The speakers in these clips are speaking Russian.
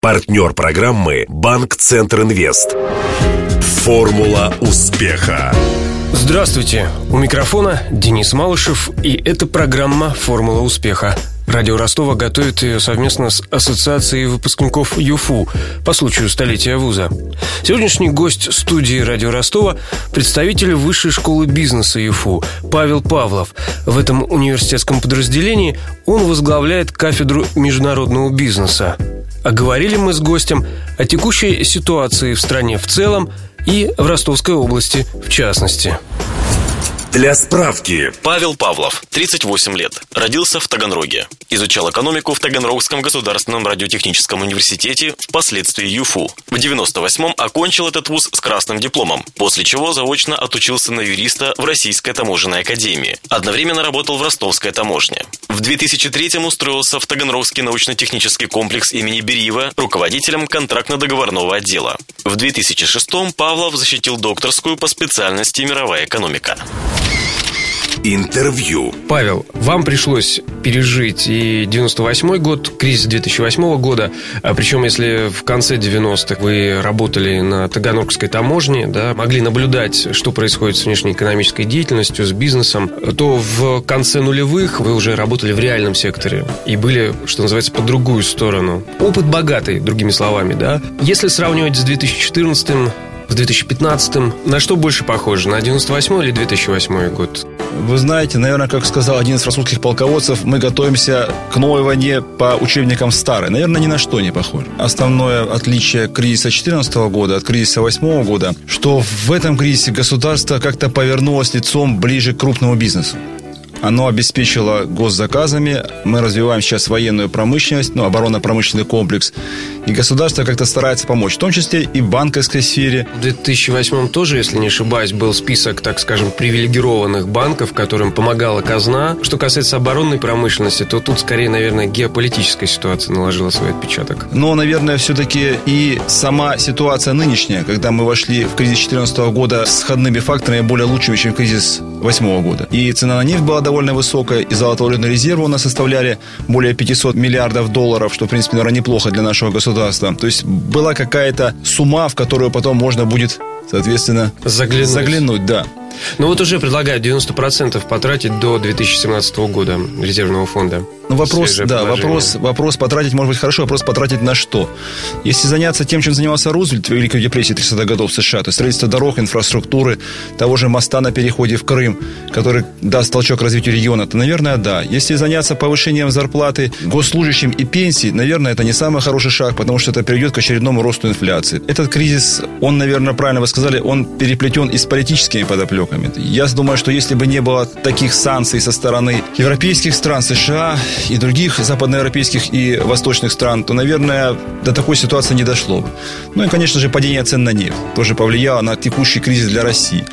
Партнер программы «Банк Центр Инвест». Формула успеха. Здравствуйте! У микрофона Денис Малышев, и это программа «Формула успеха». Радио Ростова готовит ее совместно с Ассоциацией выпускников ЮФУ по случаю столетия вуза. Сегодняшний гость студии Радио Ростова – представитель Высшей школы бизнеса ЮФУ Павел Павлов. В этом университетском подразделении он возглавляет кафедру международного бизнеса. А говорили мы с гостем о текущей ситуации в стране в целом и в Ростовской области в частности. Для справки. Павел Павлов, 38 лет. Родился в Таганроге. Изучал экономику в Таганрогском государственном радиотехническом университете, впоследствии ЮФУ. В 98-м окончил этот вуз с красным дипломом, после чего заочно отучился на юриста в Российской таможенной академии. Одновременно работал в ростовской таможне. В 2003-м устроился в Таганрогский научно-технический комплекс имени Бериева руководителем контрактно-договорного отдела. В 2006-м Павлов защитил докторскую по специальности мировая экономика. Интервью. Павел, вам пришлось пережить и 98 год, кризис 2008 года, а причем если в конце 90-х вы работали на Таганрогской таможне, да, могли наблюдать, что происходит с внешней экономической деятельностью, с бизнесом, то в конце нулевых вы уже работали в реальном секторе и были, что называется, по другую сторону. Опыт богатый, другими словами, да. Если сравнивать с 2014 с 2015 на что больше похоже, на 98 или 2008 год? Вы знаете, наверное, как сказал один из французских полководцев, мы готовимся к новой войне по учебникам старой. Наверное, ни на что не похоже. Основное отличие кризиса 2014 года от кризиса 2008 года, что в этом кризисе государство как-то повернулось лицом ближе к крупному бизнесу. Оно обеспечило госзаказами. Мы развиваем сейчас военную промышленность, ну, оборонно-промышленный комплекс. И государство как-то старается помочь, в том числе и в банковской сфере. В 2008 тоже, если не ошибаюсь, был список, так скажем, привилегированных банков, которым помогала казна. Что касается оборонной промышленности, то тут скорее, наверное, геополитическая ситуация наложила свой отпечаток. Но, наверное, все-таки и сама ситуация нынешняя, когда мы вошли в кризис 2014 года с сходными факторами более лучшими, чем кризис 2008 года. И цена на нефть была довольно высокая, и золотовалютные резервы у нас составляли более 500 миллиардов долларов, что, в принципе, наверное, неплохо для нашего государства. То есть была какая-то сумма, в которую потом можно будет, соответственно, заглянуть. заглянуть да. Ну вот уже предлагают 90% потратить до 2017 года резервного фонда. Ну, вопрос, да, вопрос, вопрос потратить, может быть, хорошо, вопрос потратить на что? Если заняться тем, чем занимался Рузвельт в Великой депрессии 30-х годов США, то есть строительство дорог, инфраструктуры, того же моста на переходе в Крым, который даст толчок развитию региона, то, наверное, да. Если заняться повышением зарплаты госслужащим и пенсий, наверное, это не самый хороший шаг, потому что это приведет к очередному росту инфляции. Этот кризис, он, наверное, правильно вы сказали, он переплетен и с политическими подоплеками. Я думаю, что если бы не было таких санкций со стороны европейских стран, США, и других западноевропейских и восточных стран, то, наверное, до такой ситуации не дошло бы. Ну и, конечно же, падение цен на нефть тоже повлияло на текущий кризис для России.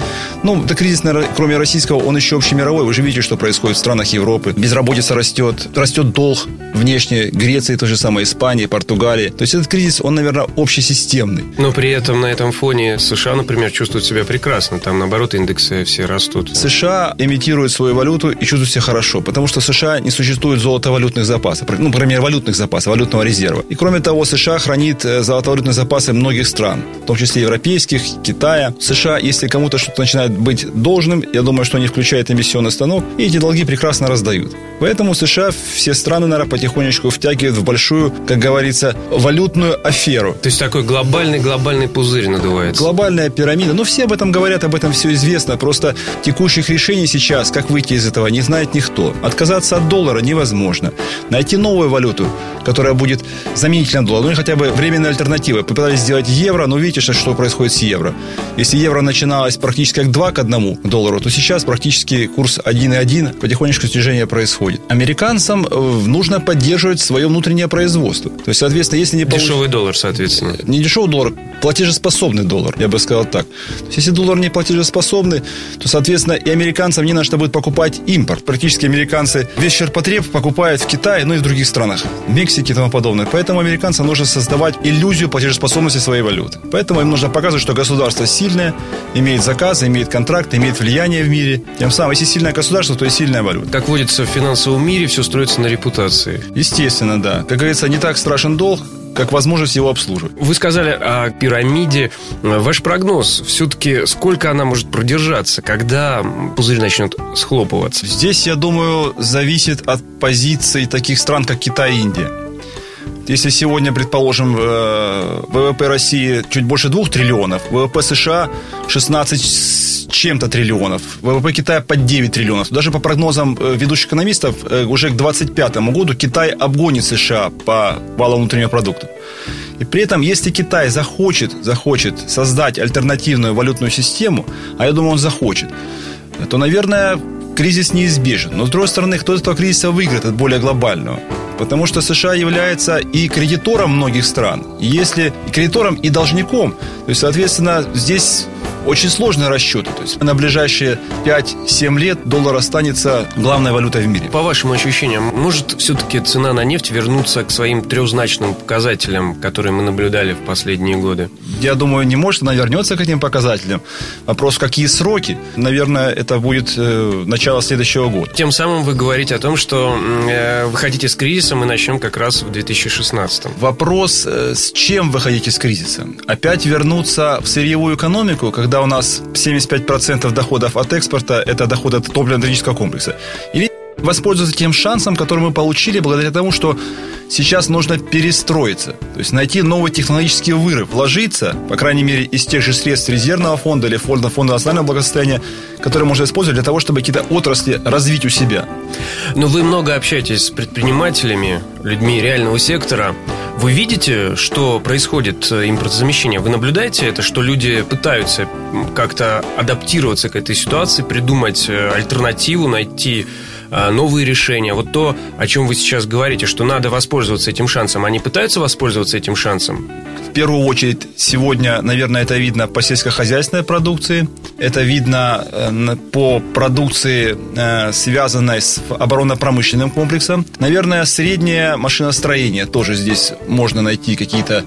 Ну, это кризис, кроме российского, он еще общемировой. Вы же видите, что происходит в странах Европы. Безработица растет, растет долг внешне Греции, то же самое Испании, Португалии. То есть этот кризис, он, наверное, общесистемный. Но при этом на этом фоне США, например, чувствуют себя прекрасно. Там, наоборот, индексы все растут. США имитируют свою валюту и чувствуют себя хорошо, потому что в США не существует золотовалютных запасов, ну, например, валютных запасов, валютного резерва. И кроме того, США хранит э, золотовалютные запасы многих стран, в том числе европейских, Китая. США, если кому-то что-то начинает быть должным, я думаю, что они включают эмиссионный станок, и эти долги прекрасно раздают. Поэтому США все страны, наверное, потихонечку втягивают в большую, как говорится, валютную аферу. То есть такой глобальный-глобальный пузырь надувается. Глобальная пирамида. Ну, все об этом говорят, об этом все известно. Просто текущих решений сейчас, как выйти из этого, не знает никто. Отказаться от доллара невозможно невозможно. Найти новую валюту, которая будет заменителем доллара, ну или хотя бы временной альтернативой. Попытались сделать евро, но видите, что происходит с евро. Если евро начиналось практически как 2 к 1 доллару, то сейчас практически курс 1,1, потихонечку снижение происходит. Американцам э, нужно поддерживать свое внутреннее производство. То есть, соответственно, если не... Дешевый получ... доллар, соответственно. Не дешевый доллар, платежеспособный доллар, я бы сказал так. То есть, если доллар не платежеспособный, то, соответственно, и американцам не на что будет покупать импорт. Практически американцы весь ширпотреб покупают в Китае, ну и в других странах, в Мексике и тому подобное. Поэтому американцам нужно создавать иллюзию платежеспособности своей валюты. Поэтому им нужно показывать, что государство сильное, имеет заказы, имеет контракты, имеет влияние в мире. Тем самым, если сильное государство, то и сильная валюта. Как водится в финансовом мире, все строится на репутации. Естественно, да. Как говорится, не так страшен долг, как возможность его обслуживать. Вы сказали о пирамиде. Ваш прогноз, все-таки сколько она может продержаться, когда пузырь начнет схлопываться? Здесь, я думаю, зависит от позиций таких стран, как Китай и Индия. Если сегодня, предположим, э, ВВП России чуть больше 2 триллионов, ВВП США 16 с чем-то триллионов, ВВП Китая под 9 триллионов. Даже по прогнозам э, ведущих экономистов, э, уже к 2025 году Китай обгонит США по валовому внутреннего продукта. И при этом, если Китай захочет, захочет создать альтернативную валютную систему, а я думаю, он захочет, то, наверное, кризис неизбежен. Но, с другой стороны, кто из этого кризиса выиграет от более глобального? Потому что США является и кредитором многих стран. Если кредитором, и должником, то есть, соответственно, здесь очень сложные расчеты. То есть на ближайшие 5-7 лет доллар останется главной валютой в мире. По вашим ощущениям, может все-таки цена на нефть вернуться к своим трехзначным показателям, которые мы наблюдали в последние годы? Я думаю, не может, она вернется к этим показателям. Вопрос, какие сроки? Наверное, это будет э, начало следующего года. Тем самым вы говорите о том, что э, вы хотите с кризиса, мы начнем как раз в 2016. Вопрос, э, с чем вы хотите с кризиса? Опять вернуться в сырьевую экономику, когда когда у нас 75% доходов от экспорта – это доходы от топливно-энергетического комплекса. Или воспользоваться тем шансом, который мы получили благодаря тому, что сейчас нужно перестроиться. То есть найти новый технологический вырыв, вложиться, по крайней мере, из тех же средств резервного фонда или фонда, фонда национального благосостояния, которые можно использовать для того, чтобы какие-то отрасли развить у себя. Но вы много общаетесь с предпринимателями, людьми реального сектора. Вы видите, что происходит э, импортозамещение? Вы наблюдаете это, что люди пытаются как-то адаптироваться к этой ситуации, придумать э, альтернативу, найти новые решения. Вот то, о чем вы сейчас говорите, что надо воспользоваться этим шансом. Они пытаются воспользоваться этим шансом? В первую очередь, сегодня, наверное, это видно по сельскохозяйственной продукции. Это видно по продукции, связанной с оборонно-промышленным комплексом. Наверное, среднее машиностроение тоже здесь можно найти какие-то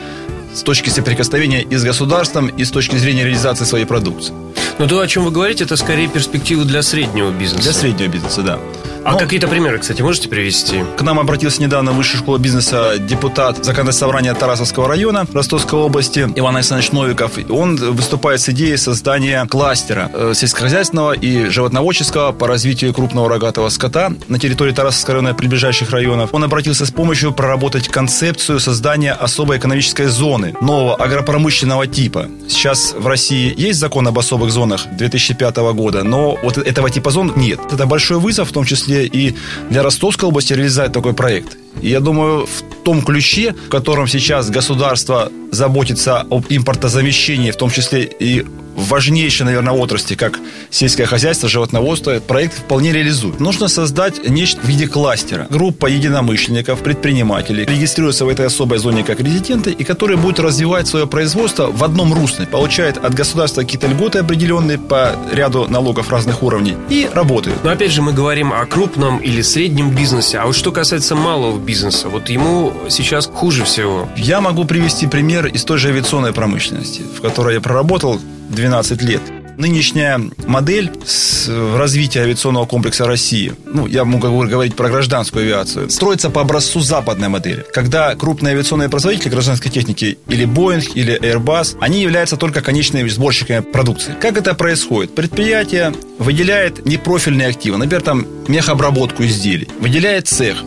с точки соприкосновения и с государством, и с точки зрения реализации своей продукции. Но то, о чем вы говорите, это скорее перспективы для среднего бизнеса. Для среднего бизнеса, да. А Но... какие-то примеры, кстати, можете привести? К нам обратился недавно в Высшую школу бизнеса депутат Законодательного собрания Тарасовского района Ростовской области Иван Александрович Новиков. Он выступает с идеей создания кластера э, сельскохозяйственного и животноводческого по развитию крупного рогатого скота на территории Тарасовского района и приближающих районов. Он обратился с помощью проработать концепцию создания особой экономической зоны нового агропромышленного типа. Сейчас в России есть закон об особых зонах 2005 года, но вот этого типа нет. Это большой вызов, в том числе и для Ростовской области реализовать такой проект. И я думаю, в том ключе, в котором сейчас государство заботится об импортозамещении, в том числе и важнейшей, наверное, отрасли, как сельское хозяйство, животноводство, проект вполне реализует. Нужно создать нечто в виде кластера. Группа единомышленников, предпринимателей регистрируются в этой особой зоне как резиденты, и которые будут развивать свое производство в одном русле, получают от государства какие-то льготы определенные по ряду налогов разных уровней и работают. Но опять же мы говорим о крупном или среднем бизнесе, а вот что касается малого бизнеса, вот ему сейчас хуже всего. Я могу привести пример из той же авиационной промышленности, в которой я проработал 12 лет. Нынешняя модель с развития авиационного комплекса России, ну, я могу говорить про гражданскую авиацию, строится по образцу западной модели, когда крупные авиационные производители гражданской техники или Boeing, или Airbus, они являются только конечными сборщиками продукции. Как это происходит? Предприятие выделяет непрофильные активы, например, там мехобработку изделий, выделяет цех,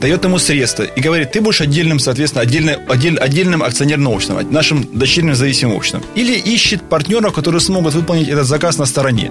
дает ему средства и говорит, ты будешь отдельным, соответственно, отдельно, отдель, отдельным акционерным обществом, нашим дочерним зависимым обществом. Или ищет партнеров, которые смогут выполнить этот заказ на стороне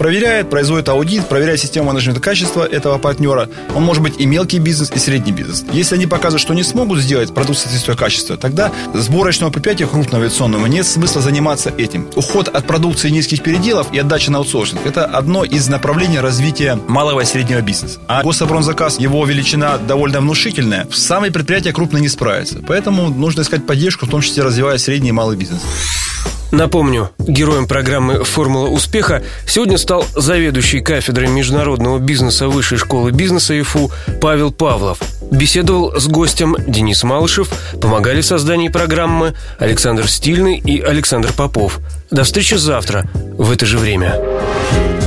проверяет, производит аудит, проверяет систему менеджмента качества этого партнера. Он может быть и мелкий бизнес, и средний бизнес. Если они показывают, что не смогут сделать продукт соответствия качества, тогда сборочного предприятия крупного авиационного нет смысла заниматься этим. Уход от продукции низких переделов и отдача на аутсорсинг – это одно из направлений развития малого и среднего бизнеса. А гособоронзаказ, его величина довольно внушительная, самые предприятия крупно не справятся. Поэтому нужно искать поддержку, в том числе развивая средний и малый бизнес. Напомню, героем программы «Формула успеха» сегодня стал заведующий кафедрой международного бизнеса Высшей школы бизнеса ИФУ Павел Павлов. Беседовал с гостем Денис Малышев, помогали в создании программы Александр Стильный и Александр Попов. До встречи завтра в это же время.